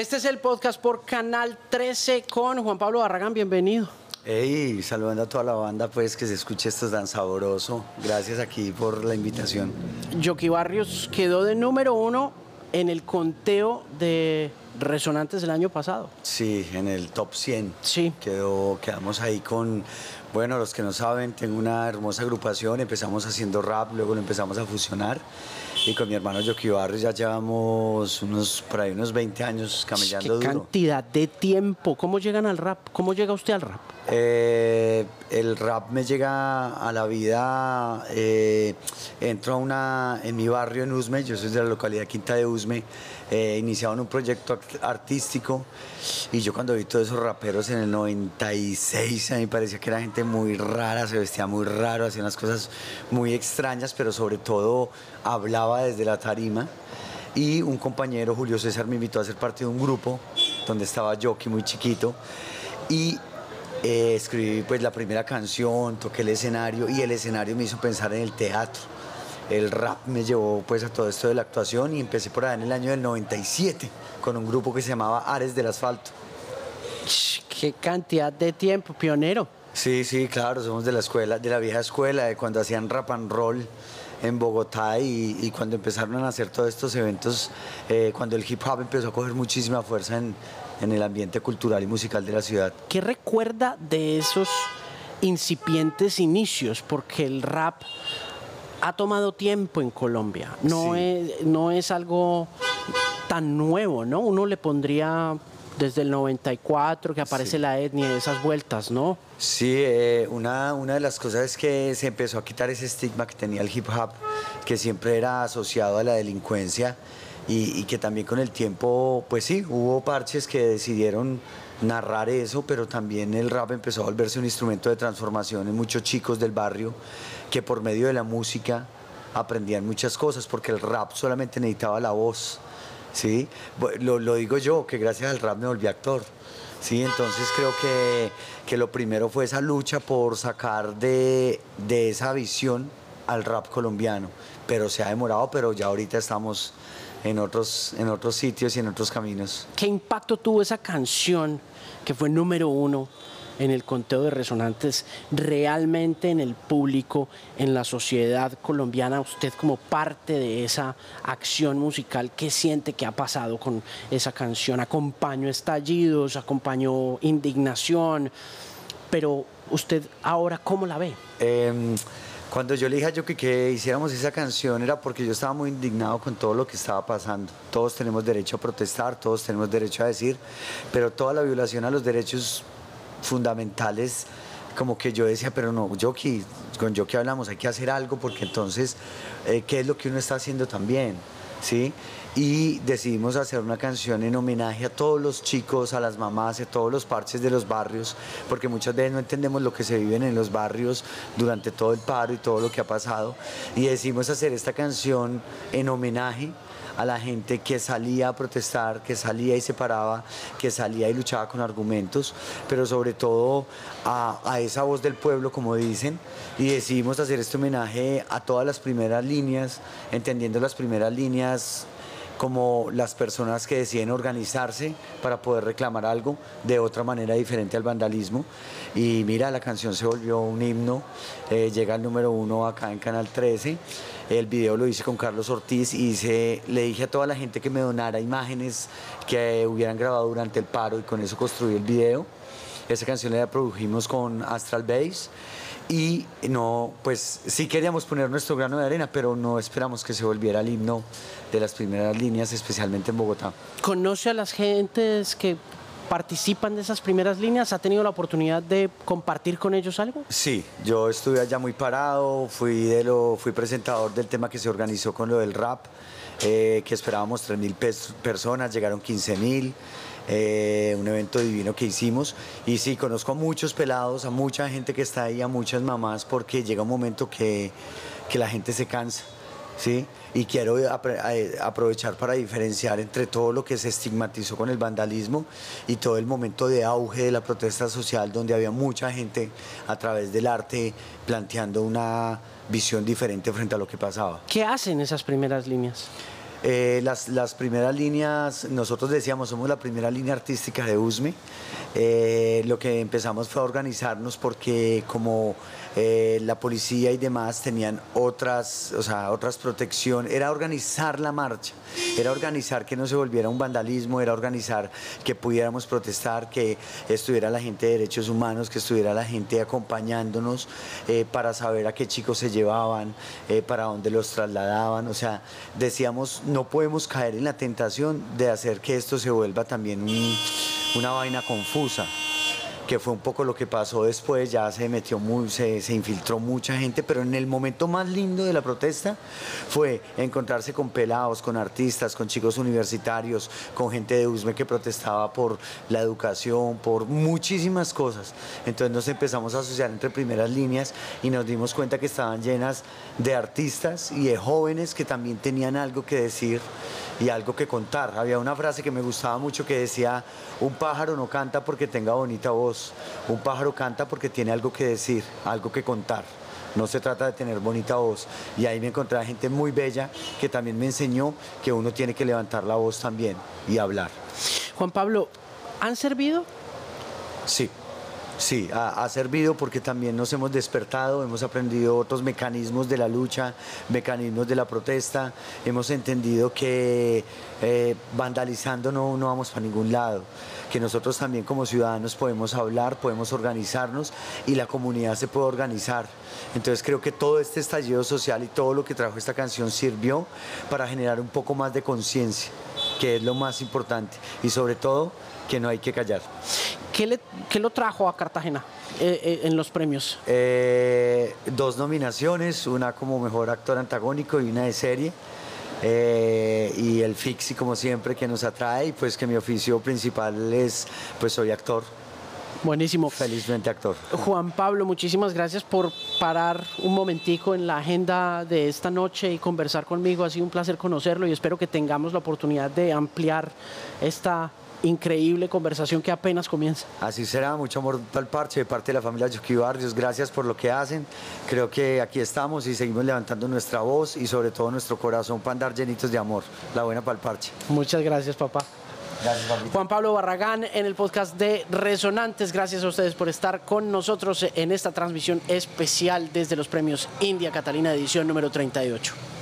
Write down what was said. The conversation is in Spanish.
Este es el podcast por Canal 13 con Juan Pablo Barragán. Bienvenido. Hey, saludando a toda la banda, pues que se escuche esto tan sabroso. Gracias aquí por la invitación. Jockey Barrios quedó de número uno en el conteo de resonantes del año pasado. Sí, en el top 100. Sí. Quedó, quedamos ahí con, bueno, los que no saben, tengo una hermosa agrupación, empezamos haciendo rap, luego lo empezamos a fusionar. Y con mi hermano Jockey Barrios ya llevamos unos, por ahí unos 20 años camellando ¿Qué duro. cantidad de tiempo? ¿Cómo llegan al rap? ¿Cómo llega usted al rap? Eh, el rap me llega a la vida, eh, entro a una, en mi barrio en Usme, yo soy de la localidad Quinta de Usme, eh, iniciaron un proyecto artístico y yo cuando vi todos esos raperos en el 96, a mí me parecía que era gente muy rara, se vestía muy raro, hacía unas cosas muy extrañas, pero sobre todo hablaba desde la tarima. Y un compañero, Julio César, me invitó a ser parte de un grupo donde estaba Jockey muy chiquito y eh, escribí pues la primera canción, toqué el escenario y el escenario me hizo pensar en el teatro. El rap me llevó pues a todo esto de la actuación y empecé por ahí en el año del 97 con un grupo que se llamaba Ares del Asfalto. ¿Qué cantidad de tiempo? Pionero. Sí, sí, claro, somos de la escuela, de la vieja escuela, de cuando hacían rap and roll en Bogotá y, y cuando empezaron a hacer todos estos eventos, eh, cuando el hip hop empezó a coger muchísima fuerza en, en el ambiente cultural y musical de la ciudad. ¿Qué recuerda de esos incipientes inicios? Porque el rap ha tomado tiempo en Colombia. No, Sí. es, no es algo tan nuevo, ¿no? Uno le pondría desde el 94 que aparece Sí. la etnia, esas vueltas, ¿no? Sí, eh, una, una de las cosas es que se empezó a quitar ese estigma que tenía el hip hop, que siempre era asociado a la delincuencia y, y que también con el tiempo, pues sí, hubo parches que decidieron narrar eso, pero también el rap empezó a volverse un instrumento de transformación en muchos chicos del barrio que por medio de la música aprendían muchas cosas, porque el rap solamente necesitaba la voz. ¿Sí? Lo, lo digo yo, que gracias al rap me volví actor. ¿sí? Entonces creo que, que lo primero fue esa lucha por sacar de, de esa visión al rap colombiano. Pero se ha demorado, pero ya ahorita estamos en otros, en otros sitios y en otros caminos. ¿Qué impacto tuvo esa canción que fue número uno en el conteo de resonantes realmente en el público, en la sociedad colombiana? Usted como parte de esa acción musical, ¿qué siente que ha pasado con esa canción? Acompañó estallidos, acompañó indignación, pero usted ahora cómo la ve? Em, cuando yo le dije a Yoki que hiciéramos esa canción era porque yo estaba muy indignado con todo lo que estaba pasando. Todos tenemos derecho a protestar, todos tenemos derecho a decir, pero toda la violación a los derechos fundamentales, como que yo decía, pero no, Yoki, con Yoki hablamos, hay que hacer algo porque entonces, eh, ¿qué es lo que uno está haciendo también? ¿Sí? Y decidimos hacer una canción en homenaje a todos los chicos, a las mamás, a todos los parches de los barrios, porque muchas veces no entendemos lo que se viven en los barrios durante todo el paro y todo lo que ha pasado. Y decidimos hacer esta canción en homenaje a la gente que salía a protestar, que salía y se paraba, que salía y luchaba con argumentos, pero sobre todo a esa voz del pueblo, como dicen, y decidimos hacer este homenaje a todas las primeras líneas, entendiendo las primeras líneas como las personas que deciden organizarse para poder reclamar algo de otra manera diferente al vandalismo. Y mira, la canción se volvió un himno, eh, llega al número uno acá en Canal 13. El video lo hice con Carlos Ortiz y hice- le dije a toda la gente que me donara imágenes que hubieran grabado durante el paro y con eso construí el video. Esa canción la produjimos con Astral Base y no, pues sí queríamos poner nuestro grano de arena, pero no esperamos que se volviera el himno de las primeras líneas, especialmente en Bogotá. ¿Conoce a las gentes que participan de esas primeras líneas? ¿Ha tenido la oportunidad de compartir con ellos algo? Sí, yo estuve allá muy parado, fui, de lo, fui presentador del tema que se organizó con lo del rap, eh, que esperábamos 3.000 pes- personas, llegaron 15.000. eh, un evento divino que hicimos y sí, conozco a muchos pelados, a mucha gente que está ahí, a muchas mamás, porque llega un momento que, que la gente se cansa, ¿sí? Y quiero eh, aprovechar para diferenciar entre todo lo que se estigmatizó con el vandalismo y todo el momento de auge de la protesta social, donde había mucha gente a través del arte planteando una visión diferente frente a lo que pasaba. ¿Qué hacen esas primeras líneas? Eh, las, las, primeras líneas, nosotros decíamos, somos la primera línea artística de USME. Eh, lo que empezamos fue a organizarnos porque como eh, la policía y demás tenían otras, o sea, otras protecciones, era organizar la marcha, era organizar que no se volviera un vandalismo, era organizar que pudiéramos protestar, que estuviera la gente de derechos humanos, que estuviera la gente acompañándonos para saber a qué chicos se llevaban, para dónde los trasladaban, o sea, decíamos, no podemos caer en la tentación de hacer que esto se vuelva también una vaina confusa que fue un poco lo que pasó después, ya se metió muy, se, se, infiltró mucha gente, pero en el momento más lindo de la protesta fue encontrarse con pelados, con artistas, con chicos universitarios, con gente de USME que protestaba por la educación, por muchísimas cosas. Entonces nos empezamos a asociar entre primeras líneas y nos dimos cuenta que estaban llenas de artistas y de jóvenes que también tenían algo que decir y algo que contar. Había una frase que me gustaba mucho que decía, un pájaro no canta porque tenga bonita voz, un pájaro canta porque tiene algo que decir, algo que contar. No se trata de tener bonita voz. Y ahí me encontré a gente muy bella que también me enseñó que uno tiene que levantar la voz también y hablar. Juan Pablo, ¿han servido? Sí. Sí, ha, servido porque también nos hemos despertado, hemos aprendido otros mecanismos de la lucha, mecanismos de la protesta, hemos entendido que eh, vandalizando no, no vamos para ningún lado, que nosotros también como ciudadanos podemos hablar, podemos organizarnos y la comunidad se puede organizar. Entonces creo que todo este estallido social y todo lo que trajo esta canción sirvió para generar un poco más de conciencia, que es lo más importante y sobre todo que no hay que callar. ¿Qué, lo trajo a Cartagena eh, eh, en los premios? Eh, dos nominaciones, una como mejor actor antagónico y una de serie. y el Fixi como siempre que nos atrae y pues que mi oficio principal es pues soy actor Buenísimo. Felizmente actor. Juan Pablo, muchísimas gracias por parar un momentico en la agenda de esta noche y conversar conmigo. Ha sido un placer conocerlo y espero que tengamos la oportunidad de ampliar esta increíble conversación que apenas comienza. Así será, mucho amor al parche de parte de la familia Yuki Barrios, gracias por lo que hacen. Creo que aquí estamos y seguimos levantando nuestra voz y sobre todo nuestro corazón para andar llenitos de amor. La buena para el parche. Muchas gracias, papá. Gracias, Juan Pablo Barragán en el podcast de Resonantes. Gracias a ustedes por estar con nosotros en esta transmisión especial desde los premios India Catalina edición número 38.